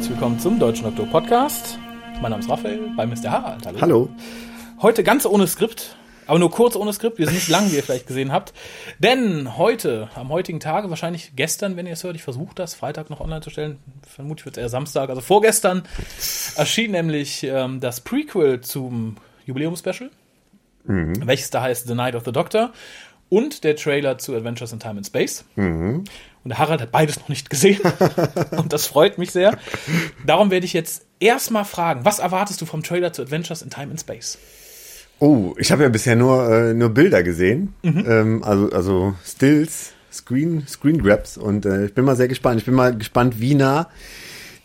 Herzlich willkommen zum Deutschen Doktor Podcast. Mein Name ist Raphael, bei Mr. Harald. Hallo. Hallo. Heute ganz ohne Skript, aber nur kurz ohne Skript. Wir sind nicht lang, wie ihr vielleicht gesehen habt. Denn heute, am heutigen Tage, wahrscheinlich gestern, wenn ihr es hört, ich versuche das Freitag noch online zu stellen. Vermutlich wird es eher Samstag, also vorgestern, erschien nämlich ähm, das Prequel zum Jubiläum-Special, welches da heißt The Night of the Doctor und der Trailer zu Adventures in Time and Space. Und der Harald hat beides noch nicht gesehen. und das freut mich sehr. Darum werde ich jetzt erstmal fragen, was erwartest du vom Trailer zu Adventures in Time and Space? Oh, ich habe ja bisher nur, äh, nur Bilder gesehen. Ähm, also, also Stills, Screen, Screen Grabs. Und äh, ich bin mal sehr gespannt. Ich bin mal gespannt, wie nah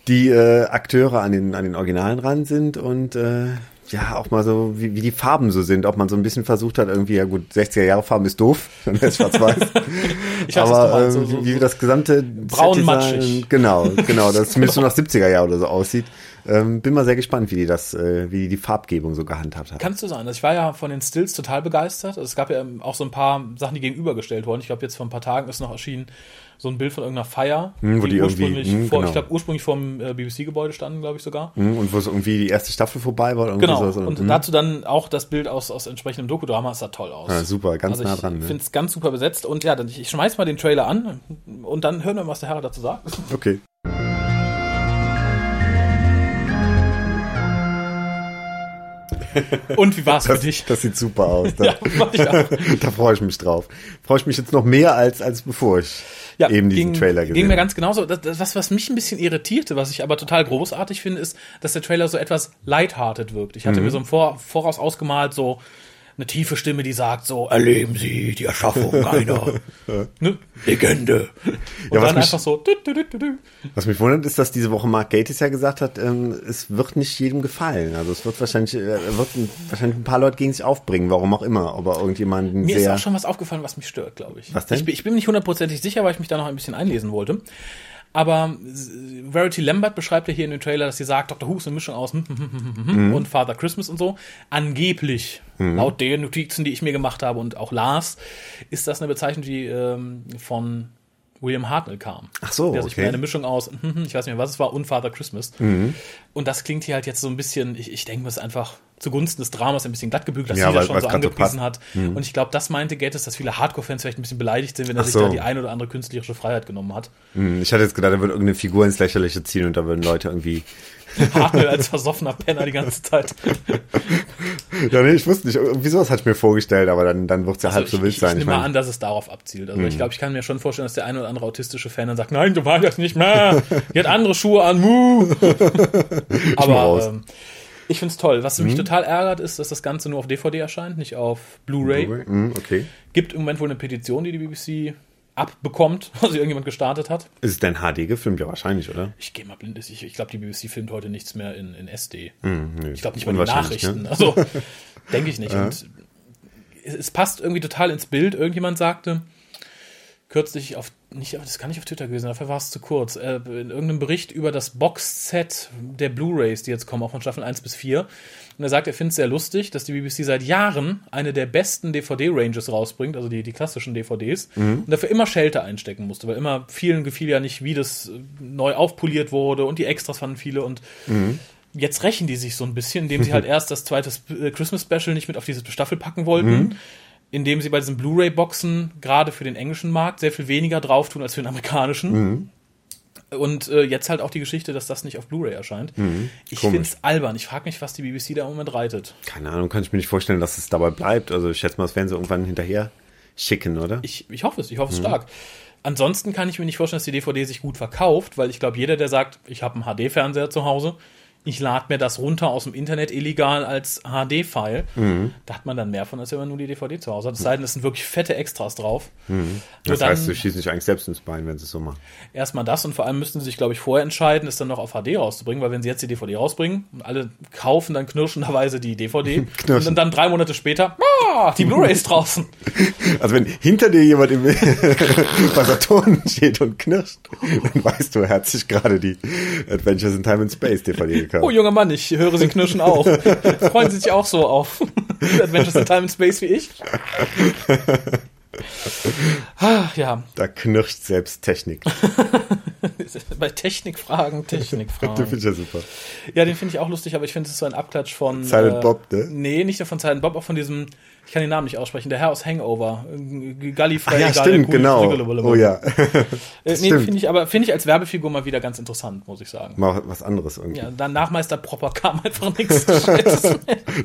die äh, Akteure an den, an den Originalen ran sind und äh, ja, auch mal so, wie, wie die Farben so sind, ob man so ein bisschen versucht hat, irgendwie, ja gut, 60er Jahre Farben ist doof, dann es schwarz-weiß. Ich weiß, Aber meinst, ähm, so- so- wie das gesamte Braun Set-Design- matschig. Genau, genau, das zumindest so nach 70er Jahr oder so aussieht. Ähm, bin mal sehr gespannt, wie die das, äh, wie die die Farbgebung so gehandhabt hat. Kannst du sein. Also ich war ja von den Stills total begeistert. Also es gab ja auch so ein paar Sachen, die gegenübergestellt wurden. Ich glaube, jetzt vor ein paar Tagen ist noch erschienen so ein Bild von irgendeiner Feier, Hm, wo die irgendwie- ursprünglich hm, vor, genau. ich glaube, ursprünglich vom äh, BBC-Gebäude standen, glaube ich sogar. Mhm, Und wo so irgendwie die erste Staffel vorbei war. Genau. So, und mhm. dazu dann auch das Bild aus, aus entsprechendem Dokudrama. Es sah toll aus. Ja, super, ganz also nah ich dran, ne? finde es ganz super besetzt. Und ja, dann, ich schmeiß mal den Trailer an und dann hören wir, was der Herr dazu sagt. Okay. Und wie war es für Das, dich? das sieht super aus. Da, Ja, da freue ich mich drauf. Freue ich mich jetzt noch mehr als, als bevor ich eben diesen ging, Trailer gesehen Ging mir habe. ganz genauso. Das, das, was, was mich ein bisschen irritierte, was ich aber total großartig finde, ist, dass der Trailer so etwas lighthearted wirkt. Ich hatte Mhm. mir so im Vor, Voraus ausgemalt, so eine tiefe Stimme, die sagt so, erleben Sie die Erschaffung einer ne, Legende. Und Ja, was dann mich- einfach so, du, du, du. Was mich wundert, ist, dass diese Woche Mark Gatiss ja gesagt hat, ähm, es wird nicht jedem gefallen. Also es wird wahrscheinlich, äh, wird ein, wahrscheinlich ein paar Leute gegen sich aufbringen, warum auch immer. Aber irgendjemanden Mir ist auch schon was aufgefallen, was mich stört, glaube ich. Was denn? Ich, ich bin nicht hundertprozentig sicher, weil ich mich da noch ein bisschen einlesen wollte. Aber Verity Lambert beschreibt ja hier in dem Trailer, dass sie sagt, Dr. Who ist eine Mischung aus hm, hm, hm, hm, hm, hm und Father Christmas und so. Angeblich, laut den Notizen, die ich mir gemacht habe und auch las, ist das eine Bezeichnung, die ähm, von William Hartnell kam. Ach so, Der sich okay. mir eine Mischung aus, hm, hm, ich weiß nicht mehr, was es war, und Father Christmas. Mhm. Und das klingt hier halt jetzt so ein bisschen, ich, ich denke, das ist einfach zugunsten des Dramas ein bisschen glatt gebügelt, dass Ja, weil- schon so so angepriesen passt. hat. Und ich glaube, das meinte Gattes, dass viele Hardcore-Fans vielleicht ein bisschen beleidigt sind, wenn er Ach sich so. da die ein oder andere künstlerische Freiheit genommen hat. Hm, Ich hatte jetzt gedacht, da würde irgendeine Figur ins Lächerliche ziehen und da würden Leute irgendwie. Hartnell als versoffener Penner die ganze Zeit. Ja, nee, ich wusste nicht. Irgendwie sowas hatte ich mir vorgestellt, aber dann, dann wird es ja halb Also so ich, wild ich, sein. ich Ich nehme mal an, dass es darauf abzielt. Also ich glaube, ich kann mir schon vorstellen, dass der eine oder andere autistische Fan dann sagt, nein, du machst das nicht mehr. Die hat andere Schuhe an, mu. Aber ähm, ich find's toll. Was Mhm. mich total ärgert, ist, dass das Ganze nur auf DVD erscheint, nicht auf Blu-ray. Hm, okay. Gibt im Moment wohl eine Petition, die die BBC abbekommt, also irgendjemand gestartet hat. Ist es denn HD gefilmt? Ja, wahrscheinlich, oder? Ich gehe mal blind. Ich, ich glaube, die BBC filmt heute nichts mehr in, in SD. nö. ich glaube nicht mal die Unwahrscheinlich, Nachrichten. ne? Also denke ich nicht. Und es, es passt irgendwie total ins Bild. Irgendjemand sagte kürzlich auf nicht, das kann nicht auf Twitter gewesen, dafür war es zu kurz. Äh, in irgendeinem Bericht über das Boxset der Blu-rays, die jetzt kommen, auch von Staffel 1 bis 4. Und er sagt, er findet es sehr lustig, dass die BBC seit Jahren eine der besten DVD-Ranges rausbringt, also die, die klassischen DVDs, und dafür immer Shelter einstecken musste, weil immer vielen gefiel ja nicht, wie das äh, neu aufpoliert wurde und die Extras fanden viele und jetzt rächen die sich so ein bisschen, indem sie halt erst das zweite äh, Christmas Special nicht mit auf diese Staffel packen wollten, indem sie bei diesen Blu-ray-Boxen gerade für den englischen Markt sehr viel weniger drauf tun als für den amerikanischen. Und äh, jetzt halt auch die Geschichte, dass das nicht auf Blu-ray erscheint. Ich Komisch. finde es albern. Ich frage mich, was die BBC da im Moment reitet. Keine Ahnung, kann ich mir nicht vorstellen, dass es dabei bleibt. Also ich schätze mal, das werden sie irgendwann hinterher schicken, oder? Ich, ich hoffe es, ich hoffe es stark. Ansonsten kann ich mir nicht vorstellen, dass die DVD sich gut verkauft, weil ich glaube, jeder, der sagt, ich habe einen HD-Fernseher zu Hause, ich lade mir das runter aus dem Internet illegal als HD-File, da hat man dann mehr von, als wenn man nur die DVD zu Hause hat. Es sei denn, es sind wirklich fette Extras drauf. Nur das dann heißt, sie schießen sich eigentlich selbst ins Bein, wenn sie es so machen. erstmal das und vor allem müssten sie sich, glaube ich, vorher entscheiden, es dann noch auf HD rauszubringen, weil wenn sie jetzt die DVD rausbringen und alle kaufen dann knirschenderweise die DVD und dann, dann drei Monate später, ah, die Blu-ray ist draußen. Also wenn hinter dir jemand im Saturn steht und knirscht, dann weißt du, er hat sich gerade die Adventures in Time and Space DVD gekauft. Oh, junger Mann, ich höre Sie knirschen auch. Freuen Sie sich auch so auf Adventures in Time and Space wie ich? Ah, ja, Da knirscht selbst Technik. bei Technikfragen, Den Technikfragen. finde ich ja super. Ja, den finde ich auch lustig, aber ich finde es ist so ein Abklatsch von. Silent Bob, ne? Nee, nicht nur von Silent Bob, auch von diesem, ich kann den Namen nicht aussprechen, der Herr aus Hangover. Gallifrey, Ach ja, stimmt, genau. Oh ja. Äh, nee, finde ich, aber finde ich als Werbefigur mal wieder ganz interessant, muss ich sagen. Mal was anderes irgendwie. Ja, dann nach Meister Propper kam einfach nichts.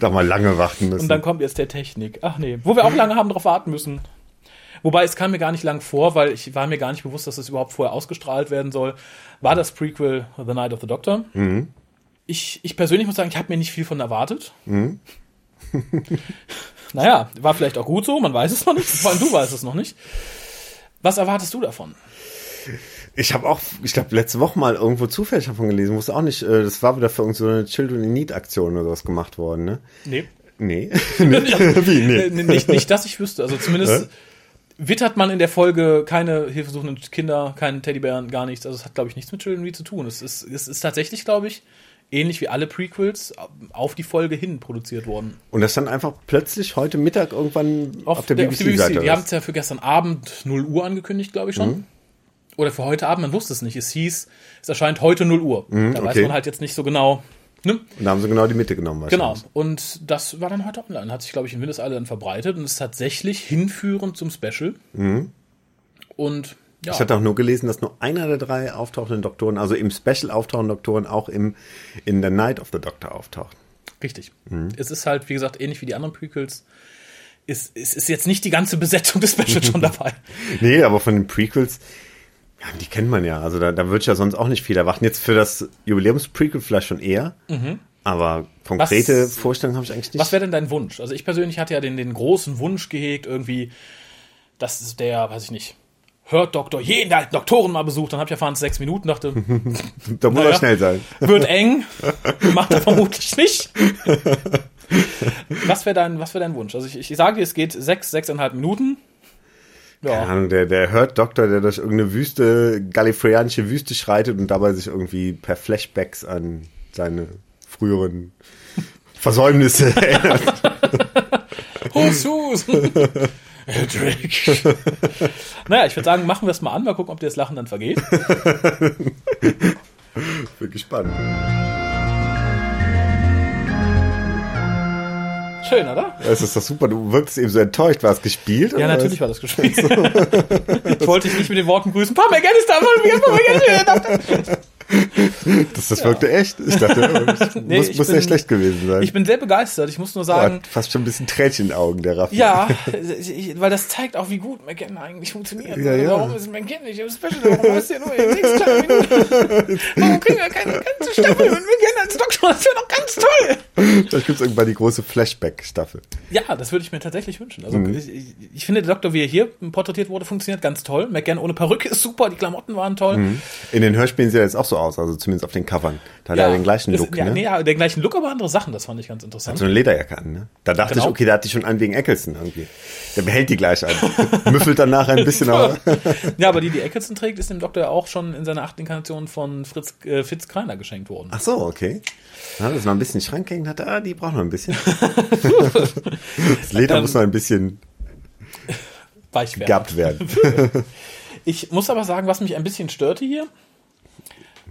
Da mal lange warten müssen. Und dann kommt jetzt der Technik. Ach nee, wo wir auch lange haben drauf warten müssen. Wobei es kam mir gar nicht lang vor, weil ich war mir gar nicht bewusst, dass es überhaupt vorher ausgestrahlt werden soll. War das Prequel The Night of the Doctor? Mhm. Ich, ich persönlich muss sagen, ich habe mir nicht viel von erwartet. naja, war vielleicht auch gut so, man weiß es noch nicht. Vor allem du weißt es noch nicht. Was erwartest du davon? Ich habe auch, ich glaube, letzte Woche mal irgendwo zufällig davon gelesen, wusste auch nicht, äh, das war wieder für irgendeine so Children in Need Aktion oder sowas gemacht worden, ne? Nee. Nee. Wie? Nee. Nicht, nicht, dass ich wüsste. Also zumindest wittert man in der Folge keine hilfesuchenden Kinder, keinen Teddybären, gar nichts. Also es hat, glaube ich, nichts mit Children Read zu tun. Es ist, es ist tatsächlich, glaube ich, ähnlich wie alle Prequels auf die Folge hin produziert worden. Und das dann einfach plötzlich heute Mittag irgendwann auf, der BBC-Seite. Die haben es ja für gestern Abend 0 Uhr angekündigt, glaube ich schon. Mhm. Oder für heute Abend, man wusste es nicht. Es hieß, es erscheint heute 0 Uhr. da weiß Mhm, okay. man halt jetzt nicht so genau. Ne? Und da haben sie genau die Mitte genommen. Genau. Und das war dann heute online. Hat sich, glaube ich, in Windeseile dann verbreitet und ist tatsächlich hinführend zum Special. Und ja. Ich hatte auch nur gelesen, dass nur einer der drei auftauchenden Doktoren, also im Special auftauchenden Doktoren, auch im, in The Night of the Doctor auftaucht. Richtig. Es ist halt, wie gesagt, ähnlich wie die anderen Prequels. Es, es ist jetzt nicht die ganze Besetzung des Specials schon dabei. Nee, aber von den Prequels, ja, die kennt man ja. Also da, da wird ja sonst auch nicht viel erwarten. Jetzt für das Jubiläums-Prequel vielleicht schon eher. Aber konkrete Was- Vorstellungen habe ich eigentlich nicht. Was wäre denn dein Wunsch? Also ich persönlich hatte ja den, den großen Wunsch gehegt, irgendwie, dass der, weiß ich nicht, hört Doktor jeden alten Doktoren mal besucht. Dann hab ich erfahren, es sechs Minuten, dachte, da muss naja. er schnell sein. wird eng, macht er vermutlich nicht. Was wäre dein, was wäre dein Wunsch? Also ich, ich sage dir, es geht sechs, sechseinhalb Minuten. Keine Ja, Ahnung, der, der hört Doktor, der durch irgendeine Wüste, gallifreyanische Wüste schreitet und dabei sich irgendwie per Flashbacks an seine früheren Versäumnisse erinnert. Hus, hus. Naja, ich würde sagen, machen wir es mal an, mal gucken, ob dir das Lachen dann vergeht. Bin gespannt. Schön, oder? Es ist doch super, du wirkst eben so enttäuscht. War es gespielt? Ja, natürlich war das gespielt. ich wollte dich nicht mit den Worten grüßen. Papa, McGann ist da, Papa, McGann, Papa, McGann. Das, das wirkte echt. Ich dachte, das Nee, muss, muss bin- sehr schlecht gewesen sein. Ich bin sehr begeistert. Ich muss nur sagen, hat fast schon ein bisschen Tränchen in Augen, der Raffi. ja, ich, weil das zeigt auch, wie gut McGann eigentlich funktioniert. Ja, ja. Warum ist McGann nicht im Special? Warum ist der nur in sechs kleinen Minuten? Warum kriegen wir keine ganze Staffel mit McGann als Doktor? Das wäre doch ganz toll. Vielleicht gibt es irgendwann die große Flashback-Staffel. Ja, das würde ich mir tatsächlich wünschen. Also Mhm. ich, ich- ich finde, der Doktor, wie er hier porträtiert wurde, funktioniert ganz toll. McGann ohne Perücke ist super, die Klamotten waren toll. In den Hörspielen sieht er jetzt auch so aus, also zumindest auf den Covern. Da hat er den gleichen das- Look, ja, ne? nee, ja, den gleichen Look, aber andere Sachen, das fand ich ganz interessant. So eine Lederjacke an, ne? Da dachte Genau. ich, okay, der hat die schon an wegen Eccleston irgendwie. Der behält die gleich an. Müffelt dann nachher ein bisschen, aber ja, aber die, die Eccleston trägt, ist dem Doktor ja auch schon in seiner achten Inkarnation von Fritz, äh, Fitz Kreiner geschenkt worden. Ach so, okay. Ja, das noch ein bisschen Schrank hängen hatte, die braucht noch ein bisschen. das Leder Ähm, muss noch ein bisschen Weich werden. gehabt werden. Ich muss aber sagen, was mich ein bisschen störte hier,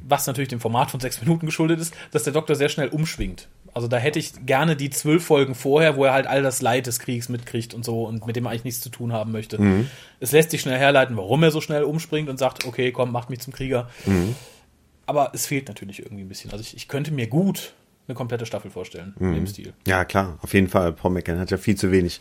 was natürlich dem Format von sechs Minuten geschuldet ist, dass der Doktor sehr schnell umschwingt. Also da hätte ich gerne die zwölf Folgen vorher, wo er halt all das Leid des Kriegs mitkriegt und so und mit dem er eigentlich nichts zu tun haben möchte. Es lässt sich schnell herleiten, warum er so schnell umspringt und sagt, okay, komm, macht mich zum Krieger. Aber es fehlt natürlich irgendwie ein bisschen. Also ich, ich könnte mir gut eine komplette Staffel vorstellen in dem Stil. Ja, klar, auf jeden Fall. Paul McCann hat ja viel zu wenig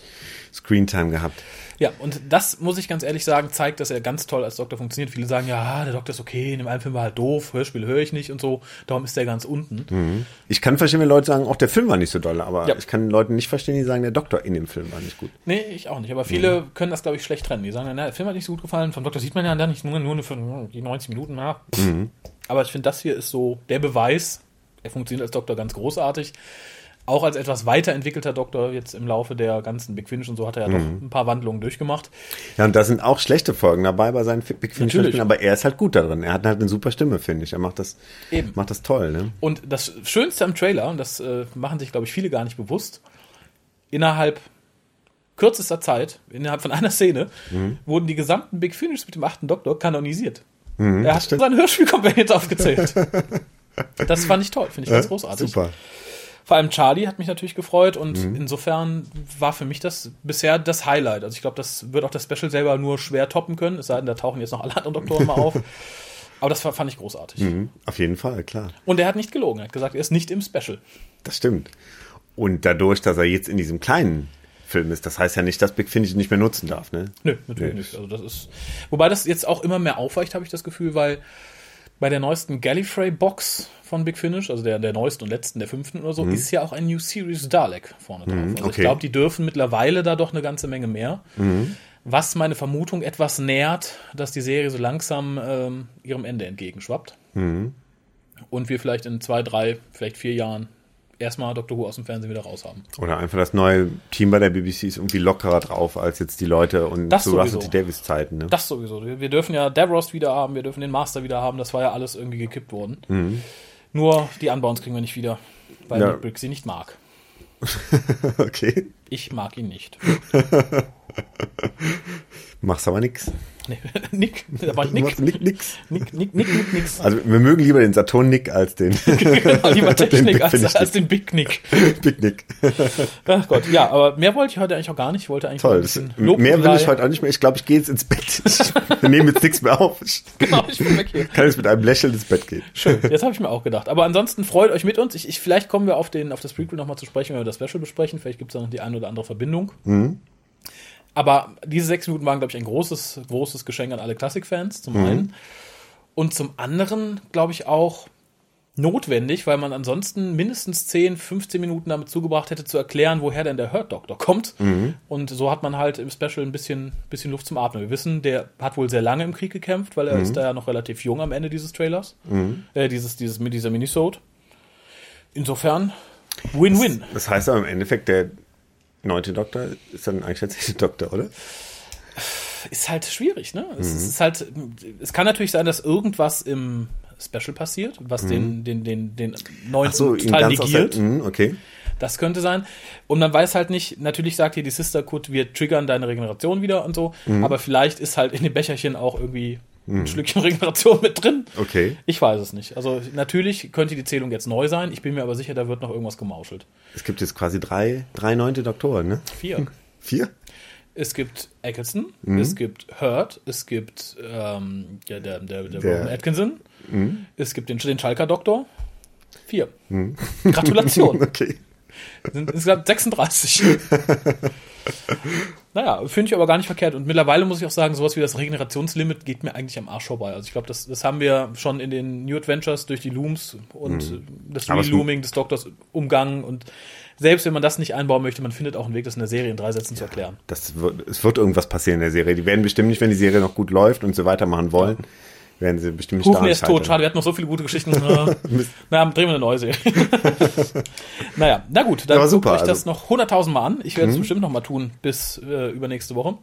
Screentime gehabt. Ja, und das muss ich ganz ehrlich sagen, zeigt, dass er ganz toll als Doktor funktioniert. Viele sagen, ja, der Doktor ist okay, in dem einen Film war halt doof, Hörspiel höre ich nicht und so, darum ist der ganz unten. Ich kann verstehen, wenn Leute sagen, auch der Film war nicht so doll, aber Ja. ich kann Leuten nicht verstehen, die sagen, der Doktor in dem Film war nicht gut. Nee, ich auch nicht, aber viele können das, glaube ich, schlecht trennen. Die sagen, na, der Film hat nicht so gut gefallen, vom Doktor sieht man ja dann nicht nur, nur für die 90 Minuten nach. Aber ich finde, das hier ist so der Beweis, er funktioniert als Doktor ganz großartig. Auch als etwas weiterentwickelter Doktor jetzt im Laufe der ganzen Big Finish und so hat er ja doch ein paar Wandlungen durchgemacht. Ja, und da sind auch schlechte Folgen dabei bei seinen Big Finish aber er ist halt gut da drin. Er hat halt eine super Stimme, finde ich. Er macht das, Eben. macht das toll, ne? Und das Schönste am Trailer, und das äh, machen sich, glaube ich, viele gar nicht bewusst, innerhalb kürzester Zeit, innerhalb von einer Szene, wurden die gesamten Big Finish mit dem achten Doktor kanonisiert. er hat stimmt. seine Hörspiel-Companions aufgezählt. das fand ich toll, finde ich ganz Ja, großartig. Super. Vor allem Charlie hat mich natürlich gefreut und Mhm. insofern war für mich das bisher das Highlight. Also ich glaube, das wird auch das Special selber nur schwer toppen können, es sei denn, da tauchen jetzt noch alle anderen Doktoren mal auf. Aber das fand ich großartig. Mhm, Auf jeden Fall, klar. Und er hat nicht gelogen, er hat gesagt, er ist nicht im Special. Das stimmt. Und dadurch, dass er jetzt in diesem kleinen Film ist, das heißt ja nicht, dass Big Finish ihn nicht mehr nutzen darf, ne? Nö, natürlich Nee. nicht. Also das ist, wobei das jetzt auch immer mehr aufweicht, habe ich das Gefühl, weil bei der neuesten Gallifrey-Box von Big Finish, also der, der neuesten und letzten, der fünften oder so, ist ja auch ein New Series Dalek vorne drauf. Also ich okay. glaube, die dürfen mittlerweile da doch eine ganze Menge mehr. Was meine Vermutung etwas nährt, dass die Serie so langsam ähm, ihrem Ende entgegenschwappt. Und wir vielleicht in zwei, drei, vielleicht vier Jahren erstmal Doctor Who aus dem Fernsehen wieder raus haben. Oder einfach das neue Team bei der BBC ist irgendwie lockerer drauf als jetzt die Leute und Das zu sowieso. Russell T. Davis Zeiten, ne? Das sowieso. Wir dürfen ja Davros wieder haben, wir dürfen den Master wieder haben. Das war ja alles irgendwie gekippt worden. Nur die Unbounds kriegen wir nicht wieder, weil Ja. Nick Brick sie nicht mag. okay. Ich mag ihn nicht. Machst aber nix. Nee, Nick, da war ich Nick. Nick, nix. Nick, Nick, Nick, Nick, nix. Also wir mögen lieber den Saturn Nick als den Genau, lieber Technik als, Finish als den Big Nick. Big Nick. Ach Gott, ja, aber mehr wollte ich heute eigentlich auch gar nicht. Ich wollte eigentlich Toll. ein Das, mehr will ich heute auch nicht mehr. Ich glaube, ich gehe jetzt ins Bett. Wir nehmen jetzt nichts mehr auf. Ich Genau, ich bin weg hier. kann jetzt mit einem Lächeln ins Bett gehen. Schön, jetzt habe ich mir auch gedacht. Aber ansonsten freut euch mit uns. Ich, ich, vielleicht kommen wir auf, den, auf das Prequel nochmal zu sprechen, wenn wir das Special besprechen. Vielleicht gibt es da noch die eine oder andere Verbindung. Aber diese sechs Minuten waren, glaube ich, ein großes, großes Geschenk an alle Klassikfans, zum einen. Und zum anderen, glaube ich, auch notwendig, weil man ansonsten mindestens 10, 15 Minuten damit zugebracht hätte, zu erklären, woher denn der Hurt Doctor kommt. Und so hat man halt im Special ein bisschen, bisschen Luft zum Atmen. Wir wissen, der hat wohl sehr lange im Krieg gekämpft, weil er ist da ja noch relativ jung am Ende dieses Trailers, äh, dieses, dieses, mit dieser Minisode. Insofern, Win-Win. Das heißt aber im Endeffekt, der neunte Doktor ist dann eigentlich der zehnte Doktor, oder? ist halt schwierig, ne? Es ist halt, es kann natürlich sein, dass irgendwas im Special passiert, was den, den, den, den neuen So, ganz aus der, negiert. Mhm, okay. Das könnte sein. Und man weiß halt nicht, natürlich sagt hier die Sister Code, wir triggern deine Regeneration wieder und so, Mhm. aber vielleicht ist halt in dem Becherchen auch irgendwie ein Schlückchen Regeneration mit drin. Okay. Ich weiß es nicht. Also natürlich könnte die Zählung jetzt neu sein. Ich bin mir aber sicher, da wird noch irgendwas gemauschelt. Es gibt jetzt quasi drei, drei neunte Doktoren, ne? Vier. Vier? Es gibt Eccleston, Mhm. es gibt Hurt, es gibt ähm, der, der, der, der, Der- Rowan Atkinson, Mhm. es gibt den, den Schalker-Doktor. Vier. Gratulation. Okay. Sind insgesamt 36. naja, finde ich aber gar nicht verkehrt. Und mittlerweile muss ich auch sagen, sowas wie das Regenerationslimit geht mir eigentlich am Arsch vorbei. Also ich glaube, das, das haben wir schon in den New Adventures durch die Looms und äh, das Relooming des Doktors umgangen. Und selbst wenn man das nicht einbauen möchte, man findet auch einen Weg, das in der Serie in drei Sätzen zu erklären. Das wird, es wird irgendwas passieren in der Serie. Die werden bestimmt nicht, wenn die Serie noch gut läuft und sie weitermachen wollen, werden sie bestimmt nicht daran ist tot. Schade, wir hatten noch so viele gute Geschichten. Na, drehen wir eine neue Serie. naja, na gut, dann Ja, super, euch das also- noch 100.000 Mal an. Ich werde es bestimmt noch mal tun bis äh, übernächste Woche.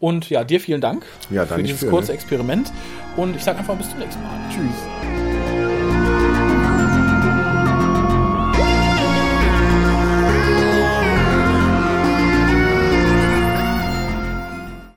Und ja, dir vielen Dank Ja, für dieses für, kurze ne? Experiment. Und ich sage einfach bis zum nächsten Mal. Tschüss.